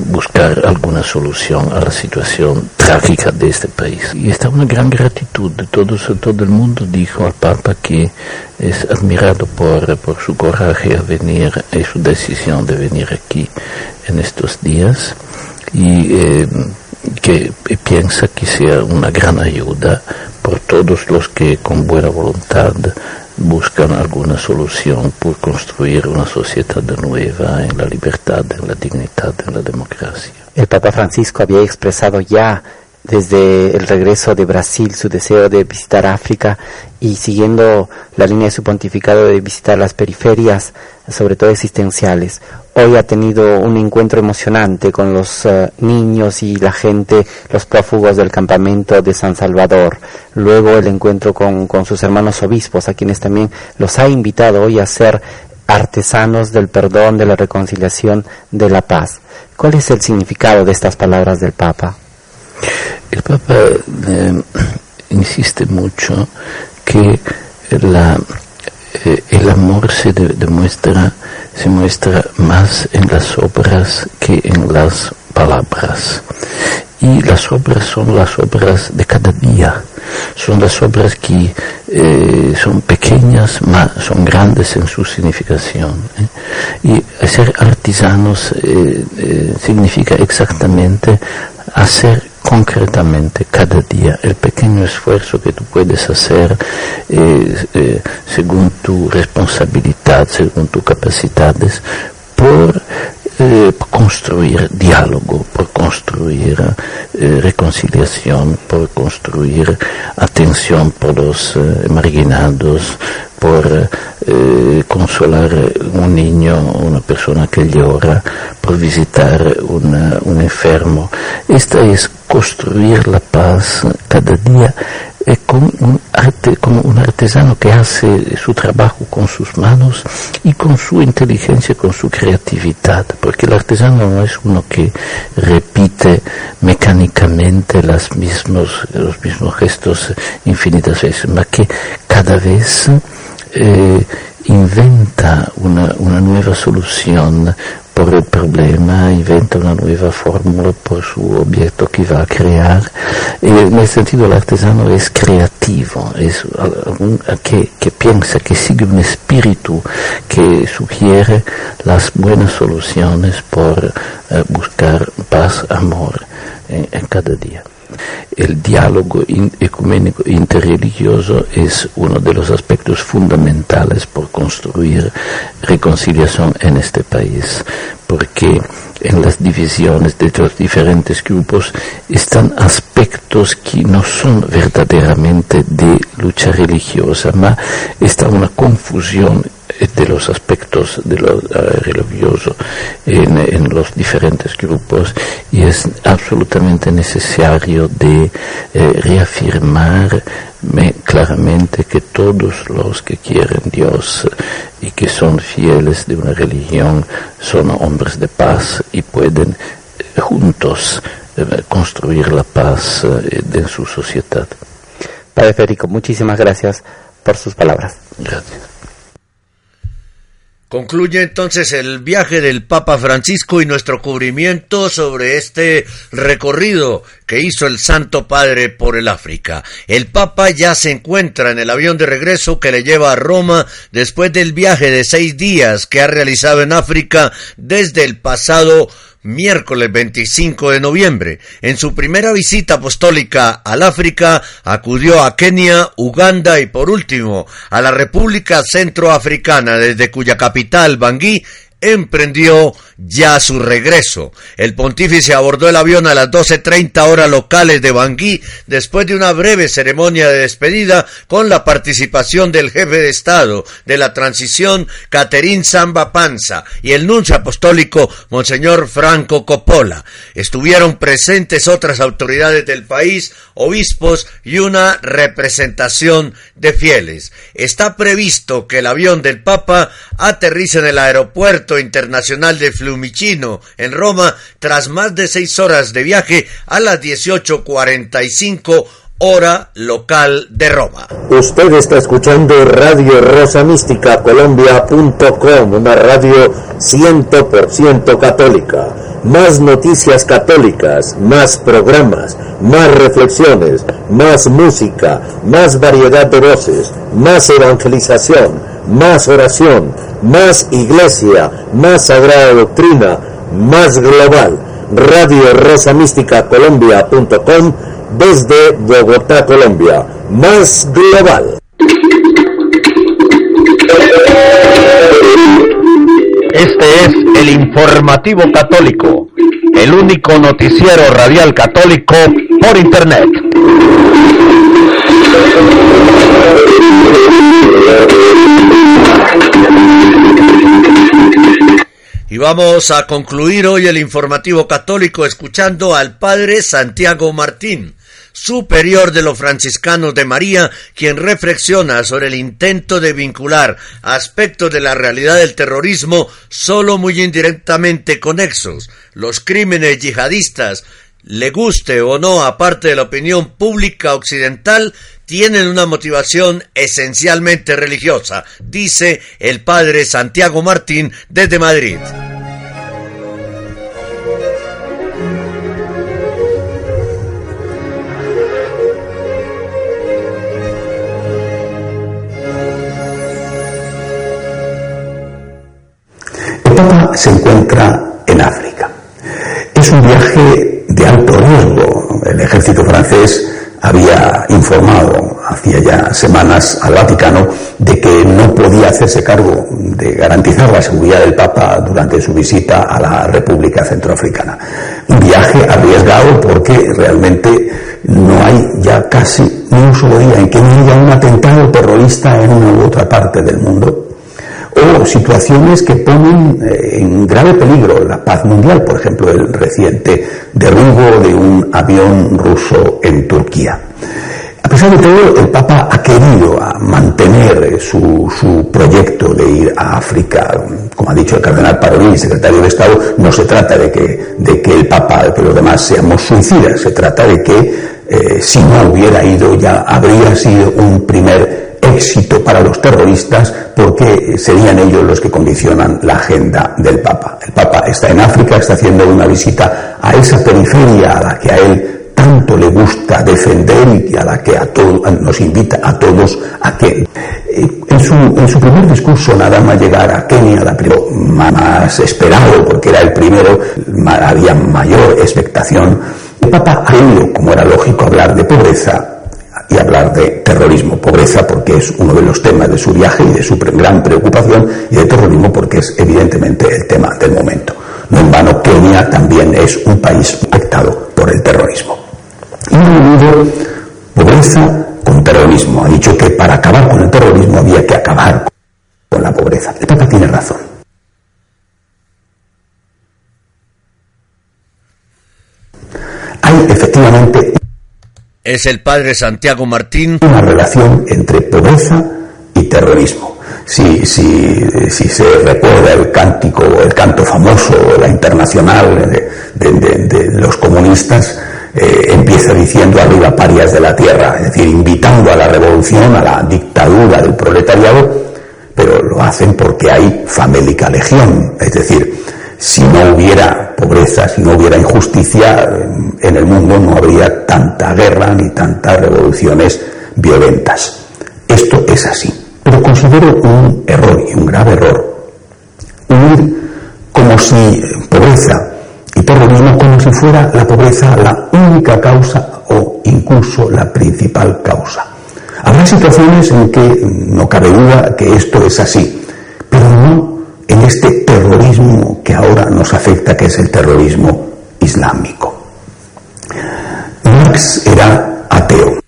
buscar alguna solución a la situación trágica de este país. Y está una gran gratitud de todos, todo el mundo dijo al Papa que es admirado por, por su coraje a venir y su decisión de venir aquí en estos días y eh, que piensa que sea una gran ayuda por todos los que con buena voluntad buscan alguna solución por construir una sociedad nueva en la libertad, en la dignidad, en la democracia. El Papa Francisco había expresado ya desde el regreso de Brasil su deseo de visitar África y siguiendo la línea de su pontificado de visitar las periferias, sobre todo existenciales. Hoy ha tenido un encuentro emocionante con los eh, niños y la gente, los prófugos del campamento de San Salvador. Luego el encuentro con, con sus hermanos obispos, a quienes también los ha invitado hoy a ser artesanos del perdón, de la reconciliación, de la paz. ¿Cuál es el significado de estas palabras del Papa? El Papa eh, insiste mucho que eh, el amor se demuestra, se muestra más en las obras que en las palabras. Y las obras son las obras de cada día, son las obras que eh, son pequeñas, mas son grandes en su significación. Y ser artesanos significa exactamente hacer concretamente cada día. El pequeño esfuerzo que tú puedes hacer eh, eh, según tu responsabilidad, según tus capacidades, por eh, construir diálogo, por construir eh, reconciliación, por construir atención por los eh, marginados, por consolar un niño, una persona que llora, por visitar un enfermo. Esta es construir la paz cada día es como un, como un artesano que hace su trabajo con sus manos y con su inteligencia, con su creatividad, porque el artesano no es uno que repite mecánicamente las mismos, los mismos gestos infinitas veces, sino que cada vez eh, inventa una, una nueva solución, por el problema, inventa una nueva fórmula por su objeto que va a crear. Y en ese sentido el artesano es creativo, es algún que, que piensa, que sigue un espíritu que sugiere las buenas soluciones por eh, buscar paz, amor en, en cada día. El diálogo ecuménico interreligioso es uno de los aspectos fundamentales por construir reconciliación en este país, porque en las divisiones de los diferentes grupos están aspectos que no son verdaderamente de lucha religiosa, mas está una confusión de los aspectos de lo religioso en, los diferentes grupos y es absolutamente necesario de eh, reafirmar claramente que todos los que quieren Dios y que son fieles de una religión son hombres de paz y pueden eh, juntos eh, construir la paz en su sociedad. Padre Federico, muchísimas gracias por sus palabras. Gracias. Concluye entonces el viaje del Papa Francisco y nuestro cubrimiento sobre este recorrido que hizo el Santo Padre por el África. El Papa ya se encuentra en el avión de regreso que le lleva a Roma después del viaje de seis días que ha realizado en África desde el pasado miércoles 25 de noviembre. En su primera visita apostólica al África acudió a Kenia, Uganda y por último a la República Centroafricana desde cuya capital Bangui emprendió ya su regreso. El pontífice abordó el avión a las 12.30 horas locales de Bangui después de una breve ceremonia de despedida con la participación del jefe de Estado de la transición, Caterín Samba Panza, y el nuncio apostólico, Monseñor Franco Coppola. Estuvieron presentes otras autoridades del país, obispos y una representación de fieles. Está previsto que el avión del Papa aterrice en el aeropuerto internacional de Fiumicino, en Roma, tras más de seis horas de viaje a las 18.45 hora local de Roma. Usted está escuchando Radio Rosa Mística Colombia.com, una radio 100% católica. Más noticias católicas, más programas, más reflexiones, más música, más variedad de voces, más evangelización, más oración más iglesia, más sagrada doctrina, más global. Radio Rosa Mística Colombia.com desde Bogotá, Colombia. Más global. Este es el informativo católico, el único noticiero radial católico por Internet. Y vamos a concluir hoy el informativo católico escuchando al padre Santiago Martín, superior de los franciscanos de María, quien reflexiona sobre el intento de vincular aspectos de la realidad del terrorismo solo muy indirectamente conexos, los crímenes yihadistas, le guste o no a parte de la opinión pública occidental, tienen una motivación esencialmente religiosa, dice el padre Santiago Martín desde Madrid. Papa se encuentra en África. Es un viaje de alto riesgo, el ejército francés había informado hacía ya semanas al Vaticano de que no podía hacerse cargo de garantizar la seguridad del Papa durante su visita a la República Centroafricana. Un viaje arriesgado porque realmente no hay ya casi ni un solo día en que no haya un atentado terrorista en una u otra parte del mundo situaciones que ponen eh, en grave peligro la paz mundial, por ejemplo, el reciente derribo de un avión ruso en Turquía. A pesar de todo, el Papa ha querido mantener su, su, proyecto de ir a África. Como ha dicho el cardenal Parolin, secretario de Estado, no se trata de que, de que el Papa, que los demás seamos suicidas, se trata de que eh, si no hubiera ido ya habría sido un primer éxito para los terroristas porque serían ellos los que condicionan la agenda del Papa. El Papa está en África, está haciendo una visita a esa periferia a la que a él tanto le gusta defender y a la que a nos invita a todos a que eh, en su, en su primer discurso nada más llegar a Kenia, la primera más esperado porque era el primero, había mayor expectación, el Papa ha como era lógico, hablar de pobreza, y hablar de terrorismo, pobreza porque es uno de los temas de su viaje y de su gran preocupación y de terrorismo porque es evidentemente el tema del momento. No en vano, Kenia también es un país afectado por el terrorismo. Y unido pobreza con terrorismo. Ha dicho que para acabar con el terrorismo había que acabar con la pobreza. El Papa tiene razón. Hay efectivamente es el padre Santiago Martín. Una relación entre pobreza y terrorismo. Si, si, si se recuerda el cántico, el canto famoso, la internacional de, los comunistas, eh, empieza diciendo arriba parias de la tierra, es decir, invitando a la revolución, a la dictadura del proletariado, pero lo hacen porque hay famélica legión, es decir, si no hubiera pobreza, si no hubiera injusticia, en el mundo no habría tanta guerra ni tantas revoluciones violentas. Esto es así. Pero considero un error y un grave error unir como si pobreza y terrorismo como si fuera la pobreza la única causa o incluso la principal causa. Habrá situaciones en que no cabe duda que esto es así, pero no en este terrorismo ahora nos afecta, que es el terrorismo islámico. Marx era ateo.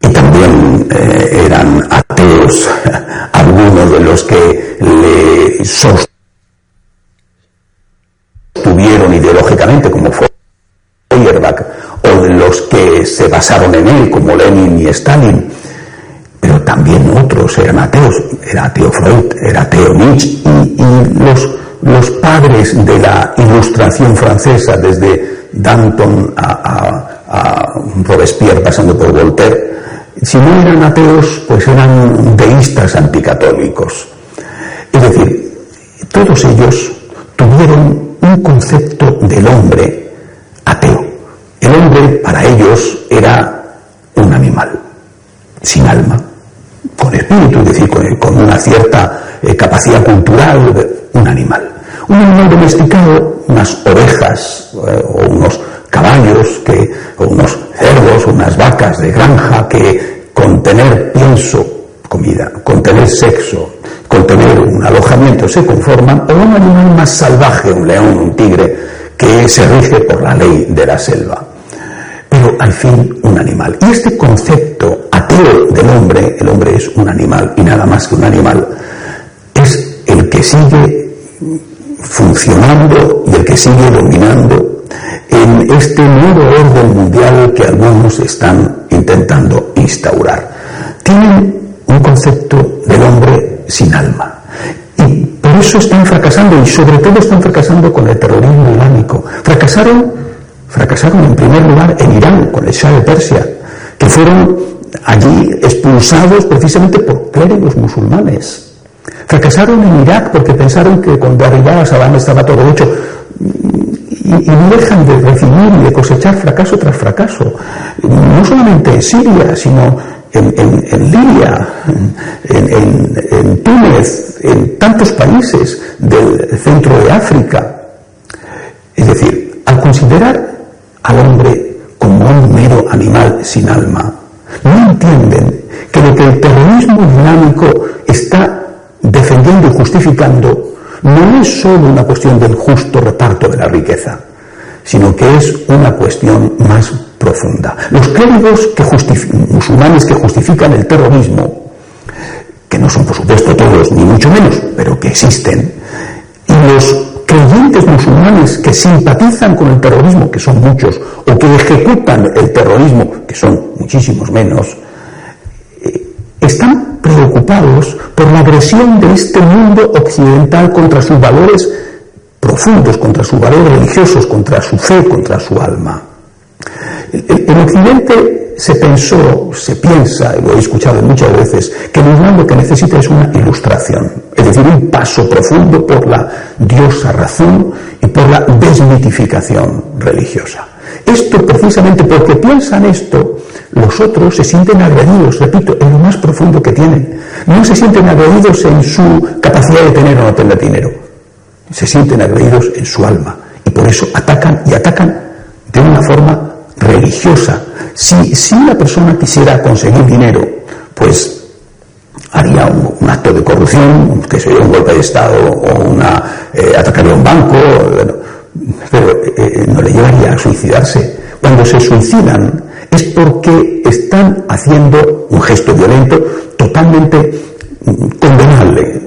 Y también eh, eran ateos algunos de los que le sostuvieron ideológicamente, como Feuerbach, o de los que se basaron en él, como Lenin y Stalin eran ateos, era ateo Freud, era ateo Nietzsche, y, los, los, padres de la ilustración francesa, desde Danton a, Robespierre, pasando por Voltaire, si no eran ateos, pues eran deístas anticatólicos. Es decir, todos ellos tuvieron un concepto del hombre ateo. El hombre para ellos era un animal sin alma, con espíritu, es decir, con, una cierta eh, capacidad cultural, un animal. Un animal domesticado, unas ovejas eh, o unos caballos, que, o unos cerdos, unas vacas de granja que con tener pienso, comida, con tener sexo, con tener un alojamiento se conforman, o un animal más salvaje, un león, un tigre, que se rige por la ley de la selva pero al fin un animal. Y este concepto del hombre, el hombre es un animal y nada más que un animal, es el que sigue funcionando y el que sigue dominando en este nuevo orden mundial que algunos están intentando instaurar. Tienen un concepto del hombre sin alma. Y por eso están fracasando y sobre todo están fracasando con el terrorismo islámico. Fracasaron Fracasaron en primer lugar en Irán con el Shah de Persia, que fueron allí expulsados precisamente por clérigos musulmanes. Fracasaron en Irak porque pensaron que cuando arribaba Saddam estaba todo hecho. Y, no dejan de recibir y de cosechar fracaso tras fracaso. No solamente en Siria, sino en, en Libia, en Túnez, en tantos países del centro de África. Es decir, considerar al hombre como un mero animal sin alma, no entienden que lo que el terrorismo dinámico está defendiendo y justificando no es sólo una cuestión del justo reparto de la riqueza, sino que es una cuestión más profunda. Los clérigos musulmanes que justifican el terrorismo, que no son por supuesto todos, ni mucho menos, pero que existen, y los creyentes musulmanes que simpatizan con el terrorismo, que son muchos, o que ejecutan el terrorismo, que son muchísimos menos, eh, están preocupados por la agresión de este mundo occidental contra sus valores profundos, contra sus valores religiosos, contra su fe, contra su alma. En Occidente se pensó, se piensa, y lo he escuchado muchas veces, que el Islam lo que necesita es una ilustración, es decir, un paso profundo por la diosa razón y por la desmitificación religiosa. Esto precisamente porque piensan esto, los otros se sienten agredidos, repito, en lo más profundo que tienen. No se sienten agredidos en su capacidad de tener o no tener dinero, se sienten agredidos en su alma y por eso atacan y atacan de una forma religiosa. Si, si una persona quisiera conseguir dinero, pues haría un, acto de corrupción, que sería un golpe de Estado o una, eh, atacaría un banco, pero eh, no le llevaría a suicidarse. Cuando se suicidan es porque están haciendo un gesto violento totalmente condenable,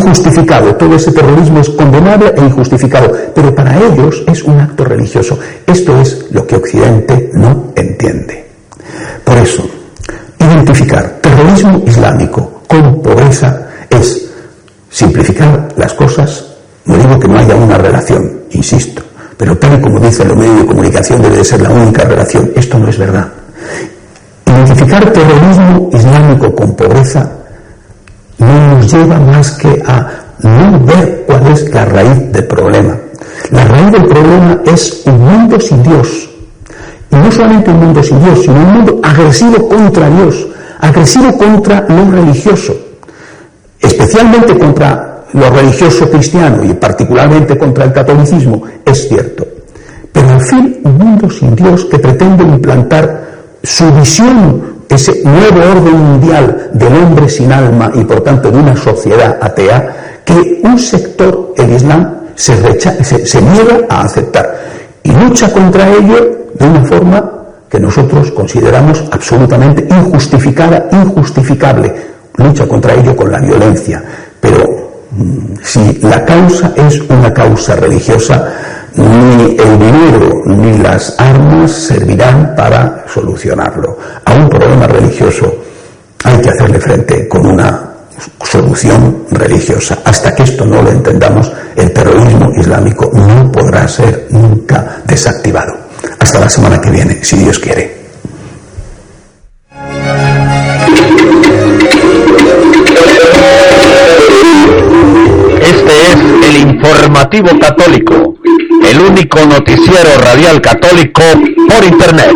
injustificado. Todo ese terrorismo es condenable e injustificado, pero para ellos es un acto religioso. Esto es lo que Occidente no entiende. Por eso, identificar terrorismo islámico con pobreza es simplificar las cosas. No digo que no haya una relación, insisto, pero tal y como dicen los medios de comunicación debe de ser la única relación. Esto no es verdad. Identificar terrorismo islámico con pobreza no nos lleva más que a no ver cuál es la raíz del problema. La raíz del problema es un mundo sin Dios. Y no solamente un mundo sin Dios, sino un mundo agresivo contra Dios, agresivo contra lo religioso, especialmente contra lo religioso cristiano y particularmente contra el catolicismo, es cierto. Pero al fin un mundo sin Dios que pretende implantar su visión ese nuevo orden mundial del hombre sin alma y por tanto de una sociedad atea que un sector, el Islam, se, se, niega a aceptar y lucha contra ello de una forma que nosotros consideramos absolutamente injustificada, injustificable. Lucha contra ello con la violencia. Pero mm, si la causa es una causa religiosa, ni el dinero ni las armas servirán para solucionarlo. A un problema religioso hay que hacerle frente con una solución religiosa. Hasta que esto no lo entendamos, el terrorismo islámico no podrá ser nunca desactivado. Hasta la semana que viene, si Dios quiere. Católico el único noticiero radial católico por Internet.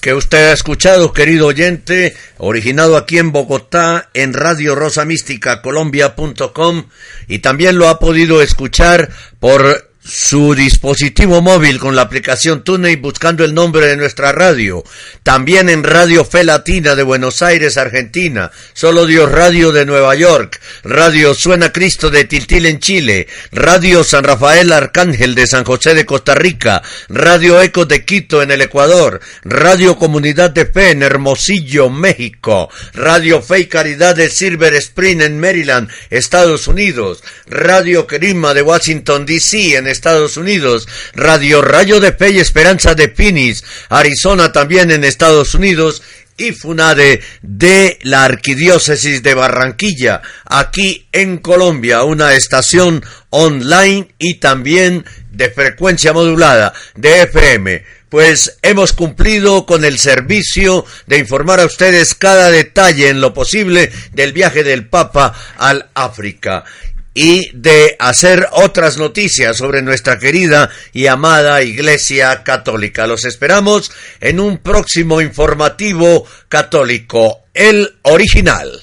que usted ha escuchado, querido oyente, originado aquí en Bogotá, en Radio Rosa Mística Colombia.com y también lo ha podido escuchar por su dispositivo móvil con la aplicación TuneIn buscando el nombre de nuestra radio. También en Radio Fe Latina de Buenos Aires, Argentina. Solo Dios Radio de Nueva York. Radio Suena Cristo de Tiltil en Chile. Radio San Rafael Arcángel de San José de Costa Rica. Radio Eco de Quito en el Ecuador. Radio Comunidad de Fe en Hermosillo, México. Radio Fe y Caridad de Silver Spring en Maryland, Estados Unidos. Radio Crima de Washington DC en Estados Unidos, Radio Rayo de Fe y Esperanza de Phoenix, Arizona también en Estados Unidos y FUNADE de la Arquidiócesis de Barranquilla, aquí en Colombia, una estación online y también de frecuencia modulada de FM. Pues hemos cumplido con el servicio de informar a ustedes cada detalle en lo posible del viaje del Papa al África y de hacer otras noticias sobre nuestra querida y amada Iglesia Católica. Los esperamos en un próximo informativo católico, el original.